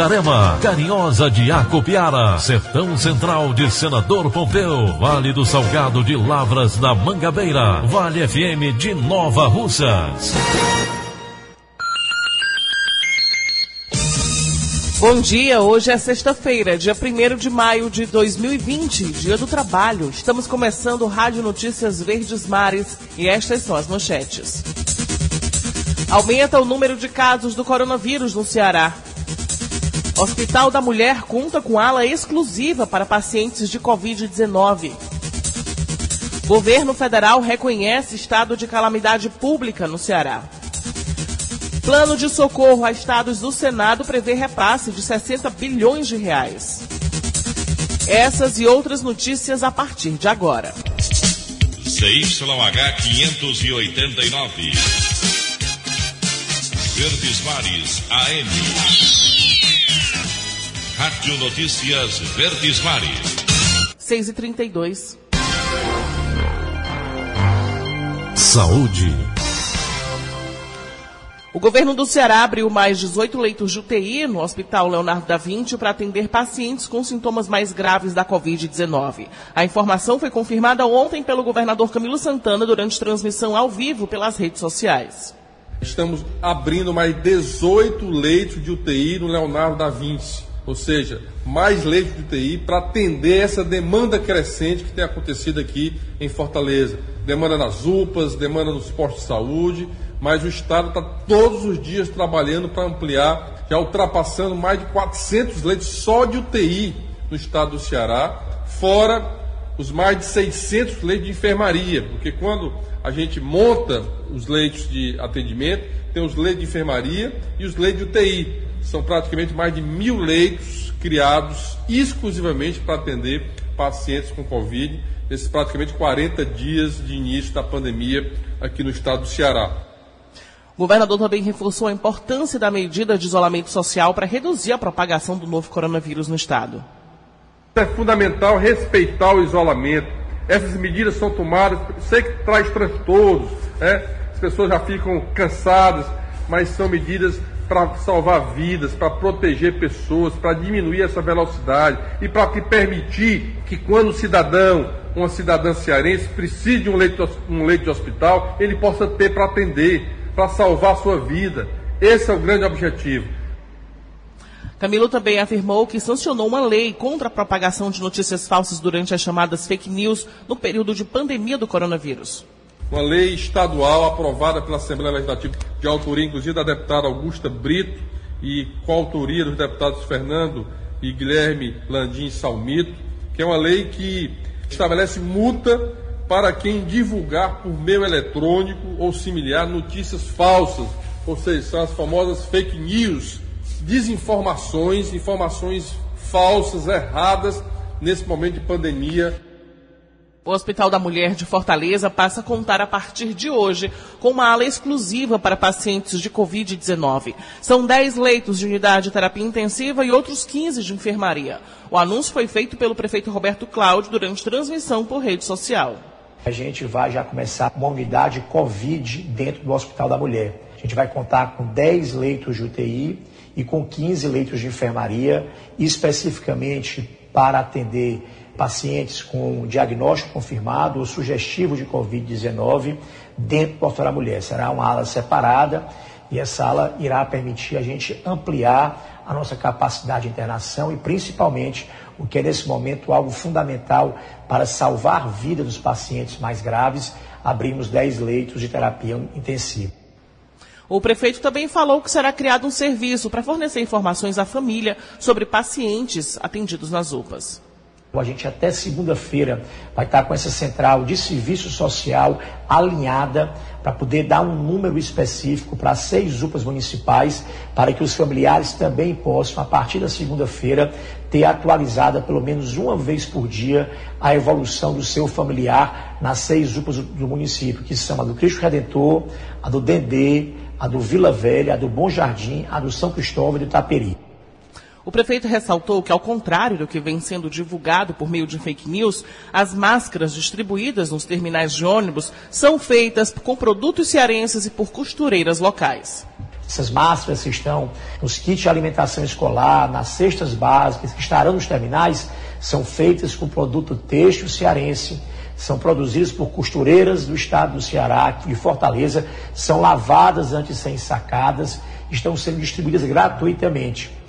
Itarema, Carinhosa de Acopiara, Sertão Central de Senador Pompeu, Vale do Salgado de Lavras da Mangabeira, Vale FM de Nova Russas. Bom dia, hoje é sexta-feira, dia 1 de maio de 2020, dia do trabalho. Estamos começando Rádio Notícias Verdes Mares e estas são as manchetes. Aumenta o número de casos do coronavírus no Ceará. Hospital da Mulher conta com ala exclusiva para pacientes de Covid-19. Governo federal reconhece estado de calamidade pública no Ceará. Plano de socorro a estados do Senado prevê repasse de 60 bilhões de reais. Essas e outras notícias a partir de agora. CYH 589. Verdes Mares AM. Rádio Notícias Verdes Mares. 6 e 32 Saúde. O governo do Ceará abriu mais 18 leitos de UTI no Hospital Leonardo da Vinci para atender pacientes com sintomas mais graves da Covid-19. A informação foi confirmada ontem pelo governador Camilo Santana durante transmissão ao vivo pelas redes sociais. Estamos abrindo mais 18 leitos de UTI no Leonardo da Vinci ou seja, mais leitos de UTI para atender essa demanda crescente que tem acontecido aqui em Fortaleza. Demanda nas UPAs, demanda nos postos de saúde, mas o Estado está todos os dias trabalhando para ampliar, já ultrapassando mais de 400 leitos só de UTI no estado do Ceará, fora os mais de 600 leitos de enfermaria, porque quando a gente monta os leitos de atendimento, tem os leitos de enfermaria e os leitos de UTI. São praticamente mais de mil leitos criados exclusivamente para atender pacientes com Covid, nesses praticamente 40 dias de início da pandemia aqui no estado do Ceará. O governador também reforçou a importância da medida de isolamento social para reduzir a propagação do novo coronavírus no estado. É fundamental respeitar o isolamento. Essas medidas são tomadas, sei que traz transtornos, né? as pessoas já ficam cansadas, mas são medidas para salvar vidas, para proteger pessoas, para diminuir essa velocidade e para permitir que quando o cidadão, uma cidadã cearense, precise de um leito, um leito de hospital, ele possa ter para atender, para salvar a sua vida. Esse é o grande objetivo. Camilo também afirmou que sancionou uma lei contra a propagação de notícias falsas durante as chamadas fake news no período de pandemia do coronavírus uma lei estadual aprovada pela Assembleia Legislativa, de autoria inclusive da deputada Augusta Brito e com autoria dos deputados Fernando e Guilherme Landim Salmito, que é uma lei que estabelece multa para quem divulgar por meio eletrônico ou similar notícias falsas, ou seja, são as famosas fake news, desinformações, informações falsas, erradas nesse momento de pandemia o Hospital da Mulher de Fortaleza passa a contar a partir de hoje com uma ala exclusiva para pacientes de Covid-19. São 10 leitos de unidade de terapia intensiva e outros 15 de enfermaria. O anúncio foi feito pelo prefeito Roberto Cláudio durante transmissão por rede social. A gente vai já começar uma unidade Covid dentro do Hospital da Mulher. A gente vai contar com 10 leitos de UTI e com 15 leitos de enfermaria, especificamente para atender pacientes com diagnóstico confirmado ou sugestivo de Covid-19 dentro do da Mulher. Será uma ala separada e essa ala irá permitir a gente ampliar a nossa capacidade de internação e principalmente o que é nesse momento algo fundamental para salvar a vida dos pacientes mais graves, abrimos 10 leitos de terapia intensiva. O prefeito também falou que será criado um serviço para fornecer informações à família sobre pacientes atendidos nas UPAs. A gente até segunda-feira vai estar com essa central de serviço social alinhada para poder dar um número específico para seis UPAs municipais, para que os familiares também possam, a partir da segunda-feira, ter atualizada pelo menos uma vez por dia a evolução do seu familiar nas seis UPAs do município, que são a do Cristo Redentor, a do Dendê, a do Vila Velha, a do Bom Jardim, a do São Cristóvão e do Itaperi. O prefeito ressaltou que, ao contrário do que vem sendo divulgado por meio de fake news, as máscaras distribuídas nos terminais de ônibus são feitas com produtos cearenses e por costureiras locais. Essas máscaras que estão nos kits de alimentação escolar, nas cestas básicas, que estarão nos terminais, são feitas com produto têxtil cearense, são produzidas por costureiras do estado do Ceará, de Fortaleza, são lavadas antes de serem sacadas, estão sendo distribuídas gratuitamente.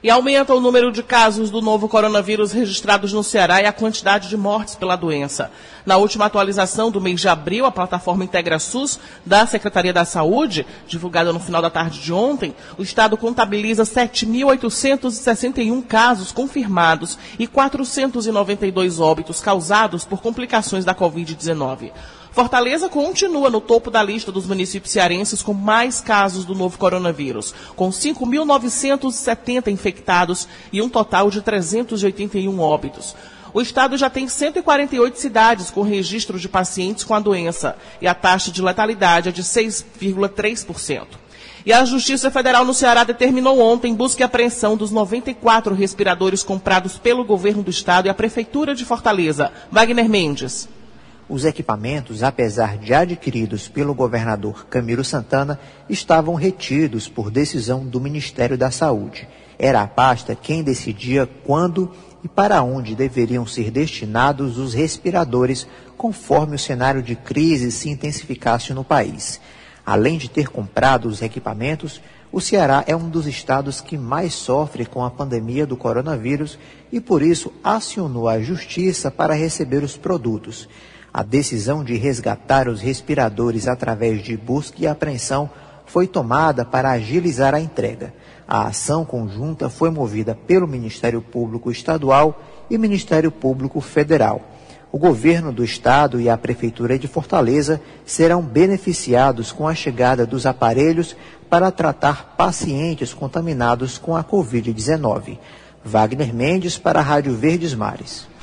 E aumenta o número de casos do novo coronavírus registrados no Ceará e a quantidade de mortes pela doença. Na última atualização do mês de abril, a plataforma IntegraSUS da Secretaria da Saúde, divulgada no final da tarde de ontem, o Estado contabiliza 7.861 casos confirmados e 492 óbitos causados por complicações da Covid-19. Fortaleza continua no topo da lista dos municípios cearenses com mais casos do novo coronavírus, com 5.970 infectados e um total de 381 óbitos. O estado já tem 148 cidades com registro de pacientes com a doença e a taxa de letalidade é de 6,3%. E a Justiça Federal no Ceará determinou ontem busca e apreensão dos 94 respiradores comprados pelo governo do estado e a Prefeitura de Fortaleza. Wagner Mendes. Os equipamentos, apesar de adquiridos pelo governador Camilo Santana, estavam retidos por decisão do Ministério da Saúde. Era a pasta quem decidia quando e para onde deveriam ser destinados os respiradores, conforme o cenário de crise se intensificasse no país. Além de ter comprado os equipamentos, o Ceará é um dos estados que mais sofre com a pandemia do coronavírus e, por isso, acionou a Justiça para receber os produtos. A decisão de resgatar os respiradores através de busca e apreensão foi tomada para agilizar a entrega. A ação conjunta foi movida pelo Ministério Público Estadual e Ministério Público Federal. O governo do estado e a prefeitura de Fortaleza serão beneficiados com a chegada dos aparelhos para tratar pacientes contaminados com a Covid-19. Wagner Mendes para a Rádio Verdes Mares.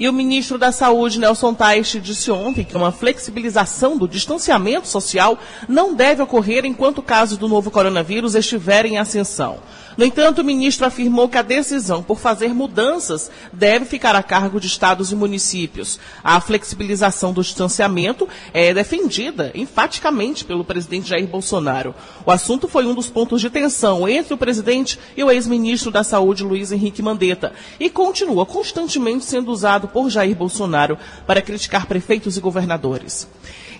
E o ministro da Saúde, Nelson Teich, disse ontem que uma flexibilização do distanciamento social não deve ocorrer enquanto casos do novo coronavírus estiverem em ascensão. No entanto, o ministro afirmou que a decisão por fazer mudanças deve ficar a cargo de estados e municípios. A flexibilização do distanciamento é defendida enfaticamente pelo presidente Jair Bolsonaro. O assunto foi um dos pontos de tensão entre o presidente e o ex-ministro da Saúde, Luiz Henrique Mandetta, e continua constantemente sendo usado por Jair Bolsonaro para criticar prefeitos e governadores.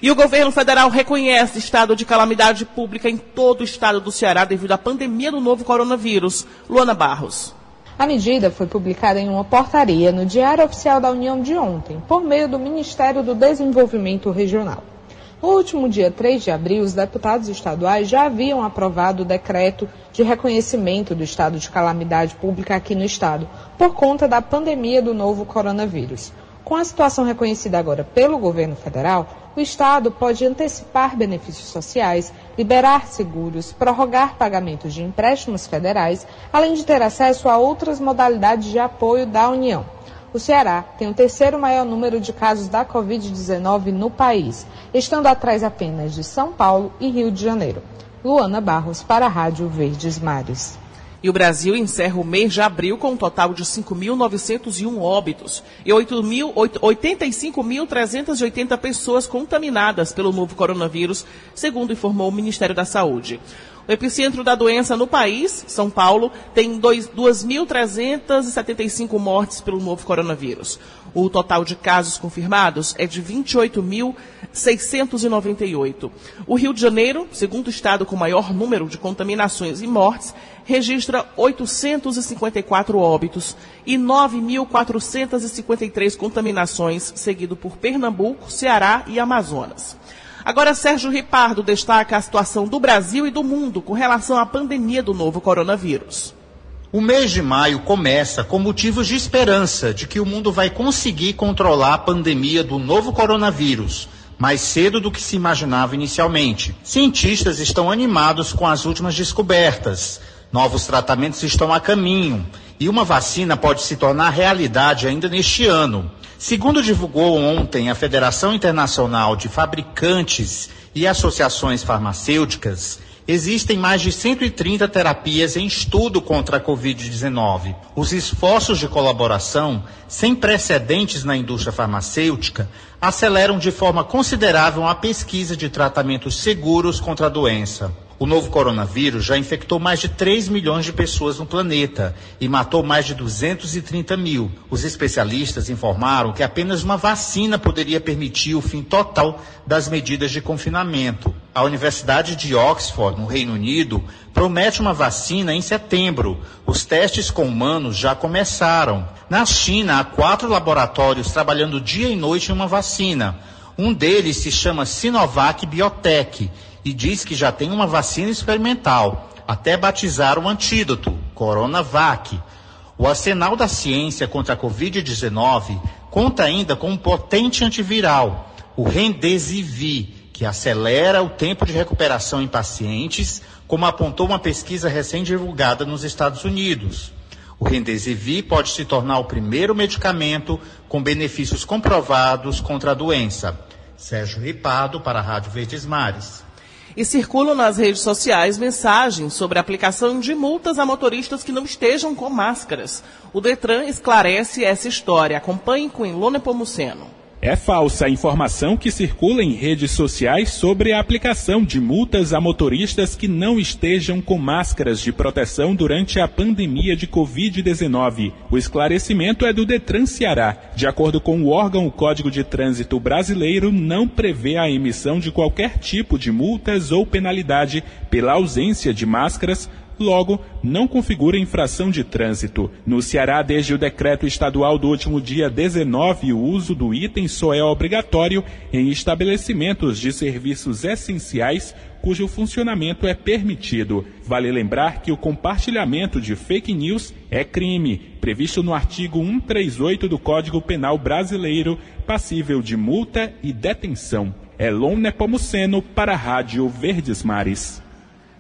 E o governo federal reconhece estado de calamidade pública em todo o estado do Ceará devido à pandemia do novo coronavírus. Luana Barros. A medida foi publicada em uma portaria no Diário Oficial da União de ontem, por meio do Ministério do Desenvolvimento Regional. No último dia 3 de abril, os deputados estaduais já haviam aprovado o decreto de reconhecimento do estado de calamidade pública aqui no estado, por conta da pandemia do novo coronavírus. Com a situação reconhecida agora pelo governo federal, o Estado pode antecipar benefícios sociais, liberar seguros, prorrogar pagamentos de empréstimos federais, além de ter acesso a outras modalidades de apoio da União. O Ceará tem o terceiro maior número de casos da Covid-19 no país, estando atrás apenas de São Paulo e Rio de Janeiro. Luana Barros para a Rádio Verdes Mares. E o Brasil encerra o mês de abril com um total de 5.901 óbitos e 85.380 pessoas contaminadas pelo novo coronavírus, segundo informou o Ministério da Saúde. O epicentro da doença no país, São Paulo, tem 2.375 mortes pelo novo coronavírus. O total de casos confirmados é de 28.698. O Rio de Janeiro, segundo estado com maior número de contaminações e mortes, registra 854 óbitos e 9.453 contaminações, seguido por Pernambuco, Ceará e Amazonas. Agora, Sérgio Ripardo destaca a situação do Brasil e do mundo com relação à pandemia do novo coronavírus. O mês de maio começa com motivos de esperança de que o mundo vai conseguir controlar a pandemia do novo coronavírus mais cedo do que se imaginava inicialmente. Cientistas estão animados com as últimas descobertas. Novos tratamentos estão a caminho e uma vacina pode se tornar realidade ainda neste ano. Segundo divulgou ontem a Federação Internacional de Fabricantes e Associações Farmacêuticas, existem mais de 130 terapias em estudo contra a Covid-19. Os esforços de colaboração, sem precedentes na indústria farmacêutica, aceleram de forma considerável a pesquisa de tratamentos seguros contra a doença. O novo coronavírus já infectou mais de 3 milhões de pessoas no planeta e matou mais de 230 mil. Os especialistas informaram que apenas uma vacina poderia permitir o fim total das medidas de confinamento. A Universidade de Oxford, no Reino Unido, promete uma vacina em setembro. Os testes com humanos já começaram. Na China, há quatro laboratórios trabalhando dia e noite em uma vacina. Um deles se chama Sinovac Biotech e diz que já tem uma vacina experimental, até batizar o antídoto, Coronavac. O arsenal da ciência contra a Covid-19 conta ainda com um potente antiviral, o Remdesivir, que acelera o tempo de recuperação em pacientes, como apontou uma pesquisa recém-divulgada nos Estados Unidos. O Remdesivir pode se tornar o primeiro medicamento com benefícios comprovados contra a doença. Sérgio Ripado, para a Rádio Verdes Mares. E circulam nas redes sociais mensagens sobre a aplicação de multas a motoristas que não estejam com máscaras. O Detran esclarece essa história. Acompanhe com Ilona Pomuceno. É falsa a informação que circula em redes sociais sobre a aplicação de multas a motoristas que não estejam com máscaras de proteção durante a pandemia de Covid-19. O esclarecimento é do Detran Ceará. De acordo com o órgão, o Código de Trânsito Brasileiro não prevê a emissão de qualquer tipo de multas ou penalidade pela ausência de máscaras logo não configura infração de trânsito. No Ceará, desde o decreto estadual do último dia 19, o uso do item só é obrigatório em estabelecimentos de serviços essenciais cujo funcionamento é permitido. Vale lembrar que o compartilhamento de fake news é crime, previsto no artigo 138 do Código Penal Brasileiro, passível de multa e detenção. Elon Nepomuceno para a Rádio Verdes Mares.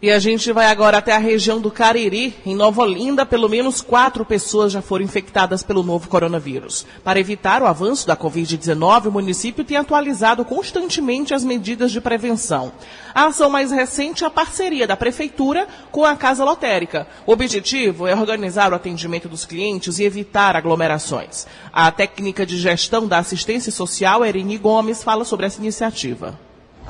E a gente vai agora até a região do Cariri, em Nova Olinda. Pelo menos quatro pessoas já foram infectadas pelo novo coronavírus. Para evitar o avanço da Covid-19, o município tem atualizado constantemente as medidas de prevenção. A ação mais recente é a parceria da Prefeitura com a Casa Lotérica. O objetivo é organizar o atendimento dos clientes e evitar aglomerações. A técnica de gestão da assistência social, Erini Gomes, fala sobre essa iniciativa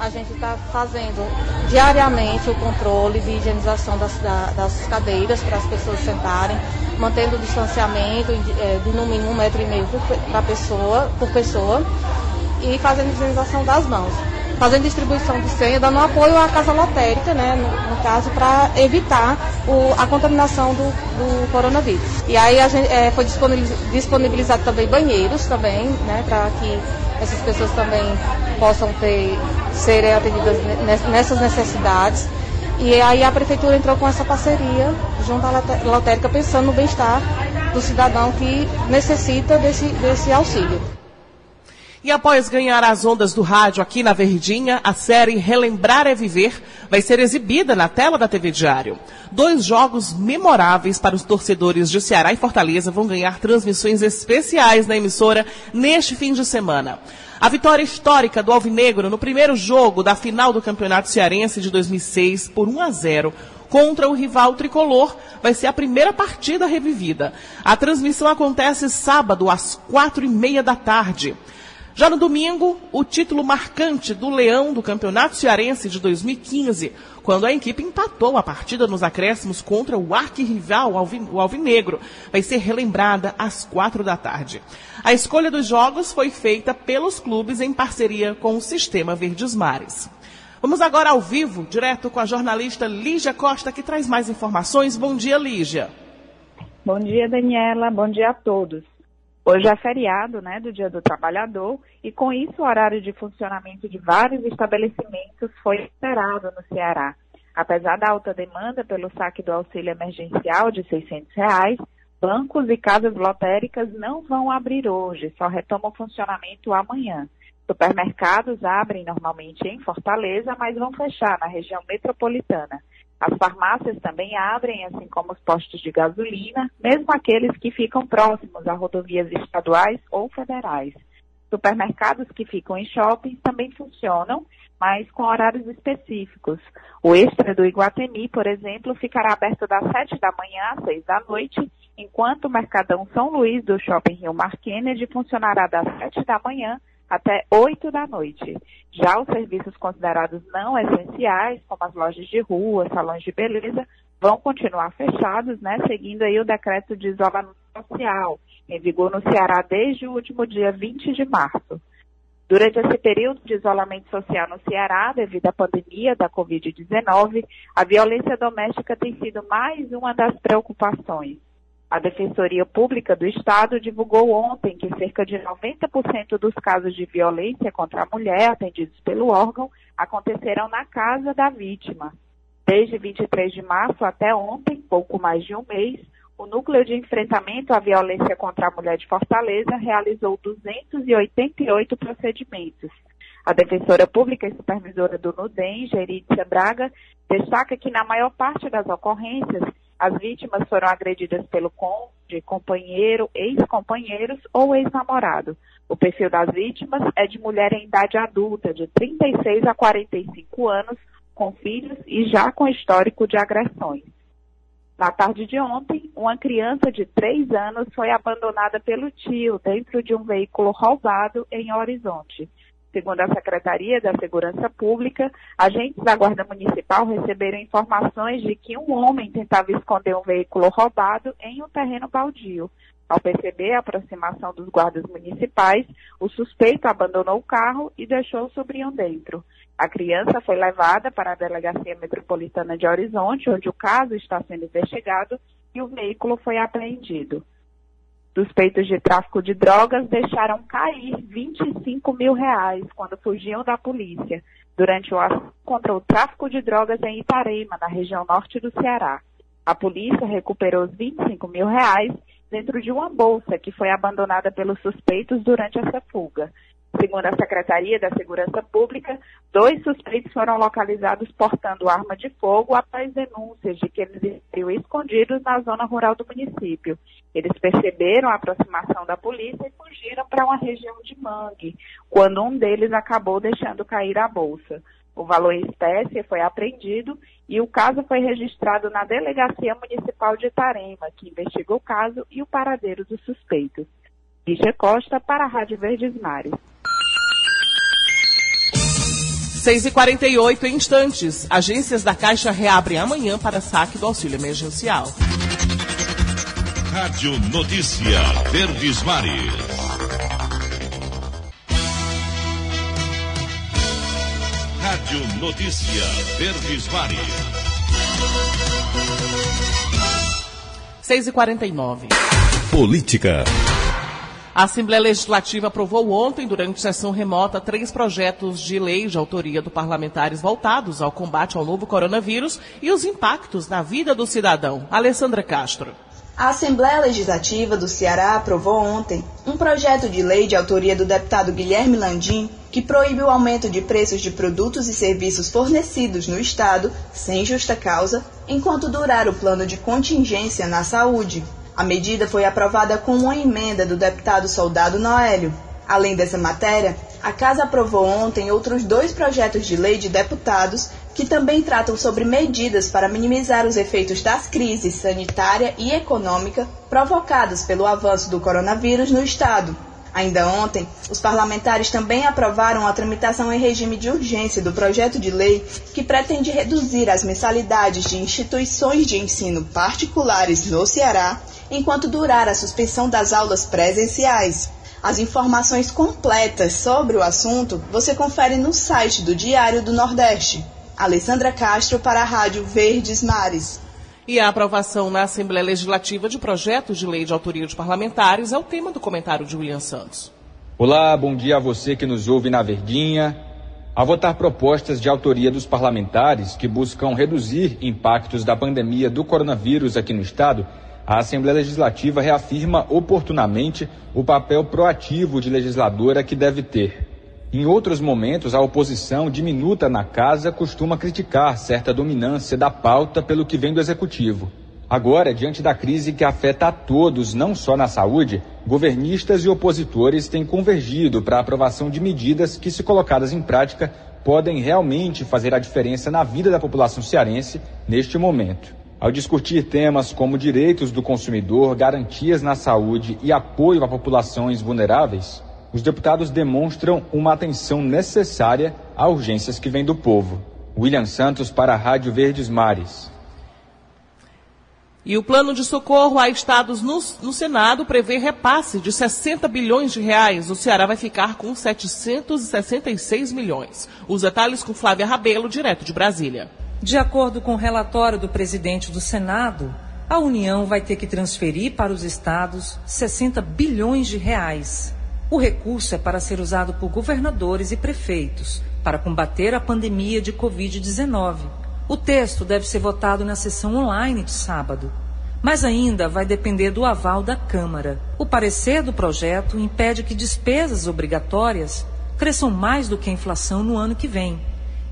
a gente está fazendo diariamente o controle de higienização das, das cadeiras para as pessoas sentarem, mantendo o distanciamento de no mínimo um metro e meio por, pessoa, por pessoa e fazendo higienização das mãos. Fazendo distribuição de senha, dando apoio à casa lotérica, né, no, no caso, para evitar o, a contaminação do, do, coronavírus. E aí a gente, é, foi disponibilizado também banheiros também, né, para que essas pessoas também possam ter, serem atendidas nessas necessidades. E aí a prefeitura entrou com essa parceria junto à lotérica pensando no bem-estar do cidadão que necessita desse, desse auxílio. E após ganhar as ondas do rádio aqui na Verdinha, a série Relembrar é Viver vai ser exibida na tela da TV Diário. Dois jogos memoráveis para os torcedores de Ceará e Fortaleza vão ganhar transmissões especiais na emissora neste fim de semana. A vitória histórica do Alvinegro no primeiro jogo da final do Campeonato Cearense de 2006 por 1 a 0 contra o rival tricolor vai ser a primeira partida revivida. A transmissão acontece sábado às quatro e meia da tarde. Já no domingo, o título marcante do Leão do Campeonato Cearense de 2015, quando a equipe empatou a partida nos acréscimos contra o arquirrival, o Alvinegro, vai ser relembrada às quatro da tarde. A escolha dos jogos foi feita pelos clubes em parceria com o Sistema Verdes Mares. Vamos agora ao vivo, direto com a jornalista Lígia Costa, que traz mais informações. Bom dia, Lígia. Bom dia, Daniela. Bom dia a todos. Hoje é feriado, né, do Dia do Trabalhador, e com isso o horário de funcionamento de vários estabelecimentos foi esperado no Ceará. Apesar da alta demanda pelo saque do auxílio emergencial de 600 reais, bancos e casas lotéricas não vão abrir hoje, só retomam o funcionamento amanhã. Supermercados abrem normalmente em Fortaleza, mas vão fechar na região metropolitana. As farmácias também abrem, assim como os postos de gasolina, mesmo aqueles que ficam próximos a rodovias estaduais ou federais. Supermercados que ficam em shoppings também funcionam, mas com horários específicos. O extra do Iguatemi, por exemplo, ficará aberto das 7 da manhã às 6 da noite, enquanto o Mercadão São Luís do Shopping Rio Mar Kennedy funcionará das 7 da manhã até 8 da noite. Já os serviços considerados não essenciais, como as lojas de rua, salões de beleza, vão continuar fechados, né, seguindo aí o decreto de isolamento social, em vigor no Ceará desde o último dia 20 de março. Durante esse período de isolamento social no Ceará, devido à pandemia da Covid-19, a violência doméstica tem sido mais uma das preocupações. A Defensoria Pública do Estado divulgou ontem que cerca de 90% dos casos de violência contra a mulher atendidos pelo órgão aconteceram na casa da vítima. Desde 23 de março até ontem, pouco mais de um mês, o Núcleo de Enfrentamento à Violência contra a Mulher de Fortaleza realizou 288 procedimentos. A defensora pública e supervisora do NUDEM, Gerícia Braga, destaca que na maior parte das ocorrências, as vítimas foram agredidas pelo cônjuge, companheiro, ex-companheiros ou ex-namorado. O perfil das vítimas é de mulher em idade adulta, de 36 a 45 anos, com filhos e já com histórico de agressões. Na tarde de ontem, uma criança de 3 anos foi abandonada pelo tio dentro de um veículo roubado em Horizonte. Segundo a Secretaria da Segurança Pública, agentes da Guarda Municipal receberam informações de que um homem tentava esconder um veículo roubado em um terreno baldio. Ao perceber a aproximação dos guardas municipais, o suspeito abandonou o carro e deixou o sobrinho dentro. A criança foi levada para a Delegacia Metropolitana de Horizonte, onde o caso está sendo investigado, e o veículo foi apreendido suspeitos de tráfico de drogas deixaram cair 25 mil reais quando fugiam da polícia durante o ação contra o tráfico de drogas em Itarema, na região norte do Ceará. A polícia recuperou os 25 mil reais dentro de uma bolsa que foi abandonada pelos suspeitos durante essa fuga. Segundo a Secretaria da Segurança Pública, dois suspeitos foram localizados portando arma de fogo após denúncias de que eles estariam escondidos na zona rural do município. Eles perceberam a aproximação da polícia e fugiram para uma região de mangue, quando um deles acabou deixando cair a bolsa. O valor em espécie foi apreendido e o caso foi registrado na Delegacia Municipal de Itarema, que investiga o caso e o paradeiro dos suspeitos. Lígia Costa para a Rádio Verdes Mares. 6 e 48 instantes. Agências da Caixa reabrem amanhã para saque do auxílio emergencial. Rádio Notícia Verdes Mares. Rádio Notícia Verdes Mares. 6 e 49 Política. A Assembleia Legislativa aprovou ontem, durante sessão remota, três projetos de lei de autoria do parlamentares voltados ao combate ao novo coronavírus e os impactos na vida do cidadão. Alessandra Castro. A Assembleia Legislativa do Ceará aprovou ontem um projeto de lei de autoria do deputado Guilherme Landim que proíbe o aumento de preços de produtos e serviços fornecidos no Estado sem justa causa, enquanto durar o plano de contingência na saúde. A medida foi aprovada com uma emenda do deputado Soldado Noélio. Além dessa matéria, a Casa aprovou ontem outros dois projetos de lei de deputados que também tratam sobre medidas para minimizar os efeitos das crises sanitária e econômica provocadas pelo avanço do coronavírus no Estado. Ainda ontem, os parlamentares também aprovaram a tramitação em regime de urgência do projeto de lei que pretende reduzir as mensalidades de instituições de ensino particulares no Ceará enquanto durar a suspensão das aulas presenciais. As informações completas sobre o assunto você confere no site do Diário do Nordeste. Alessandra Castro para a Rádio Verdes Mares. E a aprovação na Assembleia Legislativa de projetos de lei de autoria de parlamentares é o tema do comentário de William Santos. Olá, bom dia a você que nos ouve na Verdinha. A votar propostas de autoria dos parlamentares que buscam reduzir impactos da pandemia do coronavírus aqui no Estado, a Assembleia Legislativa reafirma oportunamente o papel proativo de legisladora que deve ter. Em outros momentos, a oposição diminuta na casa costuma criticar certa dominância da pauta pelo que vem do executivo. Agora, diante da crise que afeta a todos, não só na saúde, governistas e opositores têm convergido para a aprovação de medidas que, se colocadas em prática, podem realmente fazer a diferença na vida da população cearense neste momento. Ao discutir temas como direitos do consumidor, garantias na saúde e apoio a populações vulneráveis, os deputados demonstram uma atenção necessária a urgências que vêm do povo. William Santos para a Rádio Verdes Mares. E o plano de socorro a estados no, no, Senado prevê repasse de 60 bilhões de reais. O Ceará vai ficar com 766 milhões. Os detalhes com Flávia Rabelo, direto de Brasília. De acordo com o relatório do presidente do Senado, a União vai ter que transferir para os estados 60 bilhões de reais. O recurso é para ser usado por governadores e prefeitos para combater a pandemia de Covid-19. O texto deve ser votado na sessão online de sábado, mas ainda vai depender do aval da Câmara. O parecer do projeto impede que despesas obrigatórias cresçam mais do que a inflação no ano que vem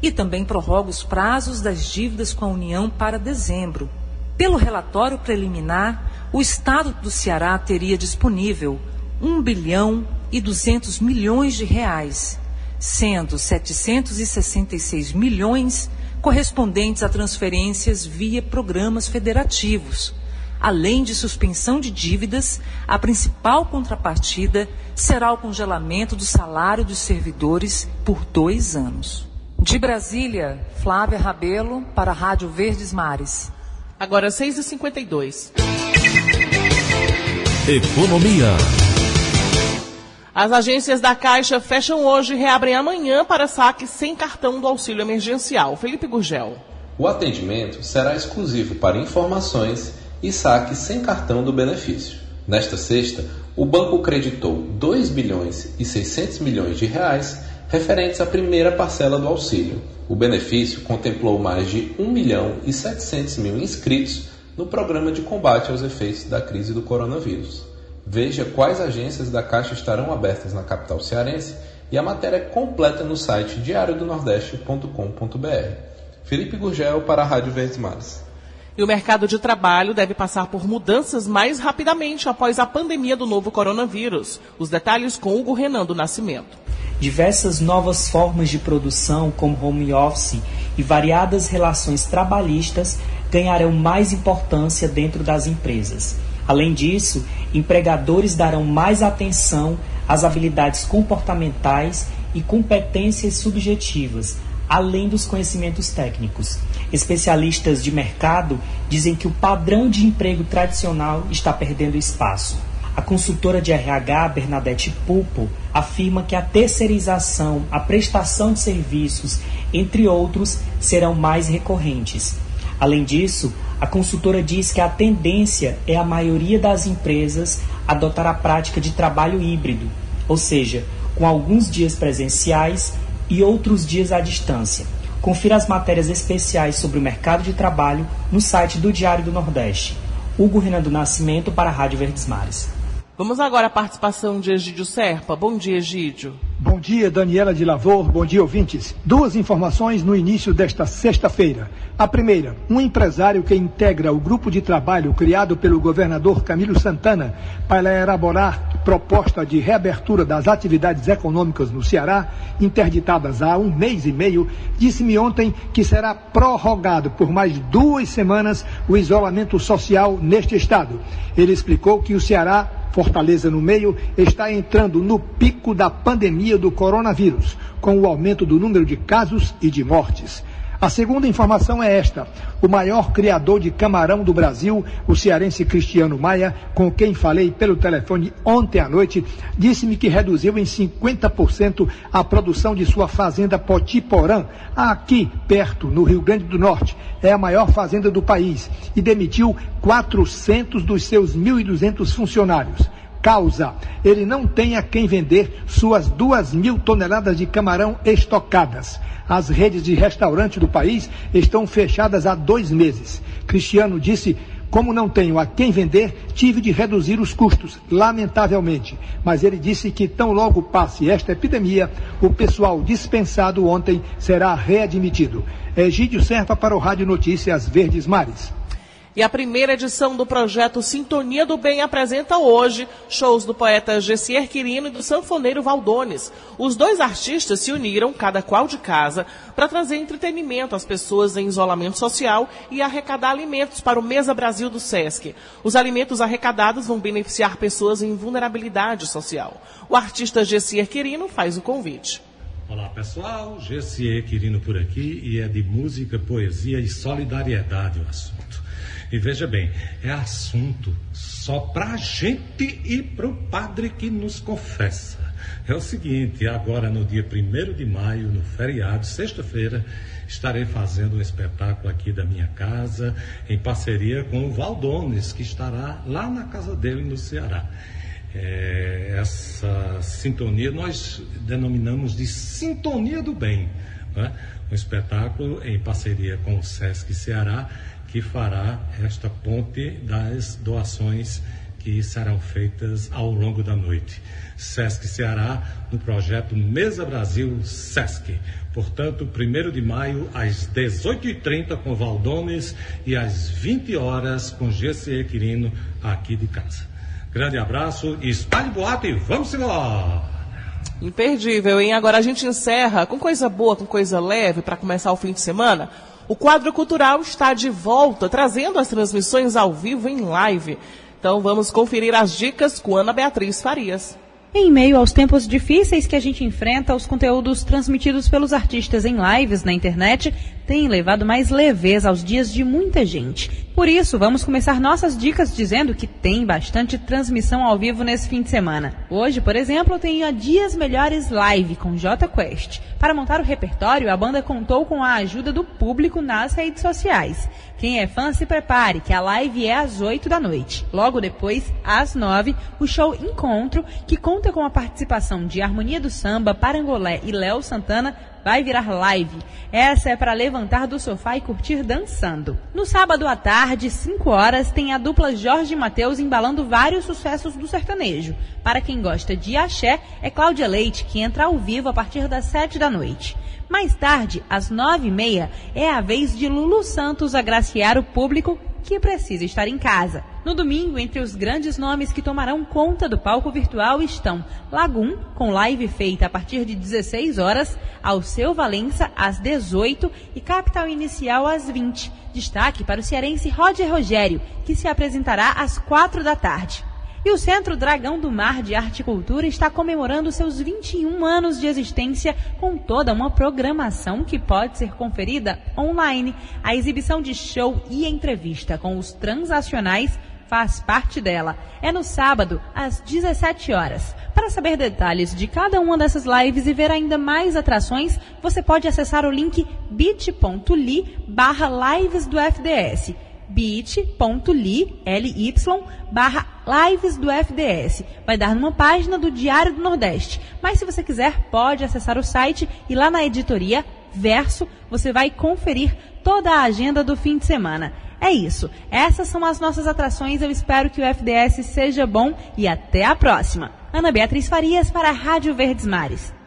e também prorroga os prazos das dívidas com a União para dezembro. Pelo relatório preliminar, o Estado do Ceará teria disponível 1 bilhão e 200 milhões de reais, sendo 766 milhões correspondentes a transferências via programas federativos. Além de suspensão de dívidas, a principal contrapartida será o congelamento do salário dos servidores por dois anos. De Brasília, Flávia Rabelo, para a Rádio Verdes Mares. Agora 6h52. Economia. As agências da Caixa fecham hoje e reabrem amanhã para saque sem cartão do auxílio emergencial. Felipe Gurgel. O atendimento será exclusivo para informações e saque sem cartão do benefício. Nesta sexta, o banco creditou 2 bilhões e 600 milhões de reais referentes à primeira parcela do auxílio. O benefício contemplou mais de 1 milhão e 700 mil inscritos no programa de combate aos efeitos da crise do coronavírus. Veja quais agências da Caixa estarão abertas na capital cearense e a matéria completa no site diariodonordeste.com.br. Felipe Gurgel para a Rádio Verdes Mares. E o mercado de trabalho deve passar por mudanças mais rapidamente após a pandemia do novo coronavírus. Os detalhes com Hugo Renan do Nascimento. Diversas novas formas de produção, como home office e variadas relações trabalhistas, ganharão mais importância dentro das empresas. Além disso, empregadores darão mais atenção às habilidades comportamentais e competências subjetivas, além dos conhecimentos técnicos. Especialistas de mercado dizem que o padrão de emprego tradicional está perdendo espaço. A consultora de RH, Bernadette Pulpo, afirma que a terceirização, a prestação de serviços, entre outros, serão mais recorrentes. Além disso, a consultora diz que a tendência é a maioria das empresas adotar a prática de trabalho híbrido, ou seja, com alguns dias presenciais e outros dias à distância. Confira as matérias especiais sobre o mercado de trabalho no site do Diário do Nordeste. Hugo Renan do Nascimento para a Rádio Verdes Mares. Vamos agora à participação de Egídio Serpa. Bom dia, Egídio. Bom dia, Daniela de Lavor. Bom dia, ouvintes. Duas informações no início desta sexta-feira. A primeira, um empresário que integra o grupo de trabalho criado pelo governador Camilo Santana para elaborar proposta de reabertura das atividades econômicas no Ceará, interditadas há um mês e meio, disse-me ontem que será prorrogado por mais duas semanas o isolamento social neste estado. Ele explicou que o Ceará Fortaleza no meio, está entrando no pico da pandemia do coronavírus, com o aumento do número de casos e de mortes. A segunda informação é esta: o maior criador de camarão do Brasil, o cearense Cristiano Maia, com quem falei pelo telefone ontem à noite, disse-me que reduziu em 50% a produção de sua fazenda Potiporã, aqui perto, no Rio Grande do Norte. É a maior fazenda do país e demitiu 400 dos seus 1.200 funcionários causa. Ele não tem a quem vender suas duas mil toneladas de camarão estocadas. As redes de restaurante do país estão fechadas há dois meses. Cristiano disse. Como não tenho a quem vender, tive de reduzir os custos, lamentavelmente. Mas ele disse que tão logo passe esta epidemia, o pessoal dispensado ontem será readmitido. Egídio Serpa para o Rádio Notícias Verdes Mares. E a primeira edição do projeto Sintonia do Bem apresenta hoje shows do poeta Gessier Quirino e do sanfoneiro Valdones. Os dois artistas se uniram, cada qual de casa, para trazer entretenimento às pessoas em isolamento social e arrecadar alimentos para o Mesa Brasil do SESC. Os alimentos arrecadados vão beneficiar pessoas em vulnerabilidade social. O artista Gessier Quirino faz o convite. Olá pessoal, Gessier Quirino por aqui e é de música, poesia e solidariedade o assunto. E veja bem, é assunto só para a gente e para o padre que nos confessa. É o seguinte, agora no dia 1 de maio, no feriado, sexta-feira, estarei fazendo um espetáculo aqui da minha casa, em parceria com o Valdones, que estará lá na casa dele no Ceará. É, essa sintonia nós denominamos de Sintonia do Bem. Né? Um espetáculo em parceria com o Sesc Ceará que fará esta ponte das doações que serão feitas ao longo da noite. Sesc Ceará, no projeto Mesa Brasil Sesc. Portanto, 1 de maio, às 18h30 com Valdones e às 20 horas com GCE Quirino, aqui de casa. Grande abraço, espalhe boato e vamos embora! Imperdível, hein? Agora a gente encerra com coisa boa, com coisa leve para começar o fim de semana. O quadro cultural está de volta, trazendo as transmissões ao vivo em live. Então vamos conferir as dicas com Ana Beatriz Farias. Em meio aos tempos difíceis que a gente enfrenta, os conteúdos transmitidos pelos artistas em lives na internet têm levado mais leveza aos dias de muita gente. Por isso, vamos começar nossas dicas dizendo que tem bastante transmissão ao vivo nesse fim de semana. Hoje, por exemplo, tem a Dias Melhores Live com J Quest. Para montar o repertório, a banda contou com a ajuda do público nas redes sociais. Quem é fã, se prepare, que a live é às 8 da noite. Logo depois, às 9, o show Encontro, que conta com a participação de Harmonia do Samba, Parangolé e Léo Santana, vai virar live. Essa é para levantar do sofá e curtir dançando. No sábado à tarde, 5 horas, tem a dupla Jorge Mateus embalando vários sucessos do sertanejo. Para quem gosta de axé, é Cláudia Leite, que entra ao vivo a partir das 7 da noite. Mais tarde, às nove e meia, é a vez de Lulu Santos agraciar o público que precisa estar em casa. No domingo, entre os grandes nomes que tomarão conta do palco virtual estão Lagum, com live feita a partir de 16 horas, Alceu Valença às 18 e Capital Inicial às 20. Destaque para o cearense Roger Rogério, que se apresentará às 4 da tarde. E o Centro Dragão do Mar de Arte e Cultura está comemorando seus 21 anos de existência com toda uma programação que pode ser conferida online. A exibição de show e entrevista com os transacionais faz parte dela. É no sábado, às 17 horas. Para saber detalhes de cada uma dessas lives e ver ainda mais atrações, você pode acessar o link bit.ly barra lives do FDS bit.ly, L-Y, barra lives do FDS. Vai dar numa página do Diário do Nordeste. Mas se você quiser, pode acessar o site e lá na editoria Verso você vai conferir toda a agenda do fim de semana. É isso. Essas são as nossas atrações. Eu espero que o FDS seja bom e até a próxima. Ana Beatriz Farias para a Rádio Verdes Mares.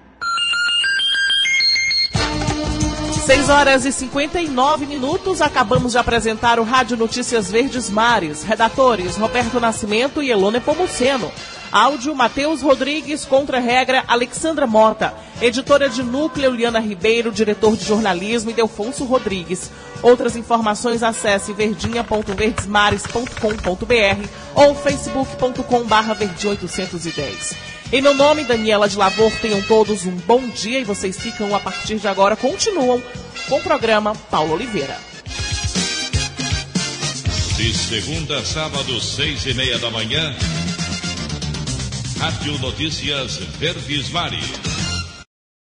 6 horas e 59 minutos, acabamos de apresentar o Rádio Notícias Verdes Mares. Redatores Roberto Nascimento e Elone Pomuceno. Áudio Matheus Rodrigues, contra-regra Alexandra Mota. Editora de núcleo Liana Ribeiro, diretor de jornalismo e Delfonso Rodrigues. Outras informações acesse verdinha.verdesmares.com.br ou facebook.com barra 810 Em meu nome, Daniela de Lavor, tenham todos um bom dia e vocês ficam a partir de agora, continuam com o programa Paulo Oliveira. De segunda a sábado, seis e meia da manhã, Rádio Notícias Verdes Mares.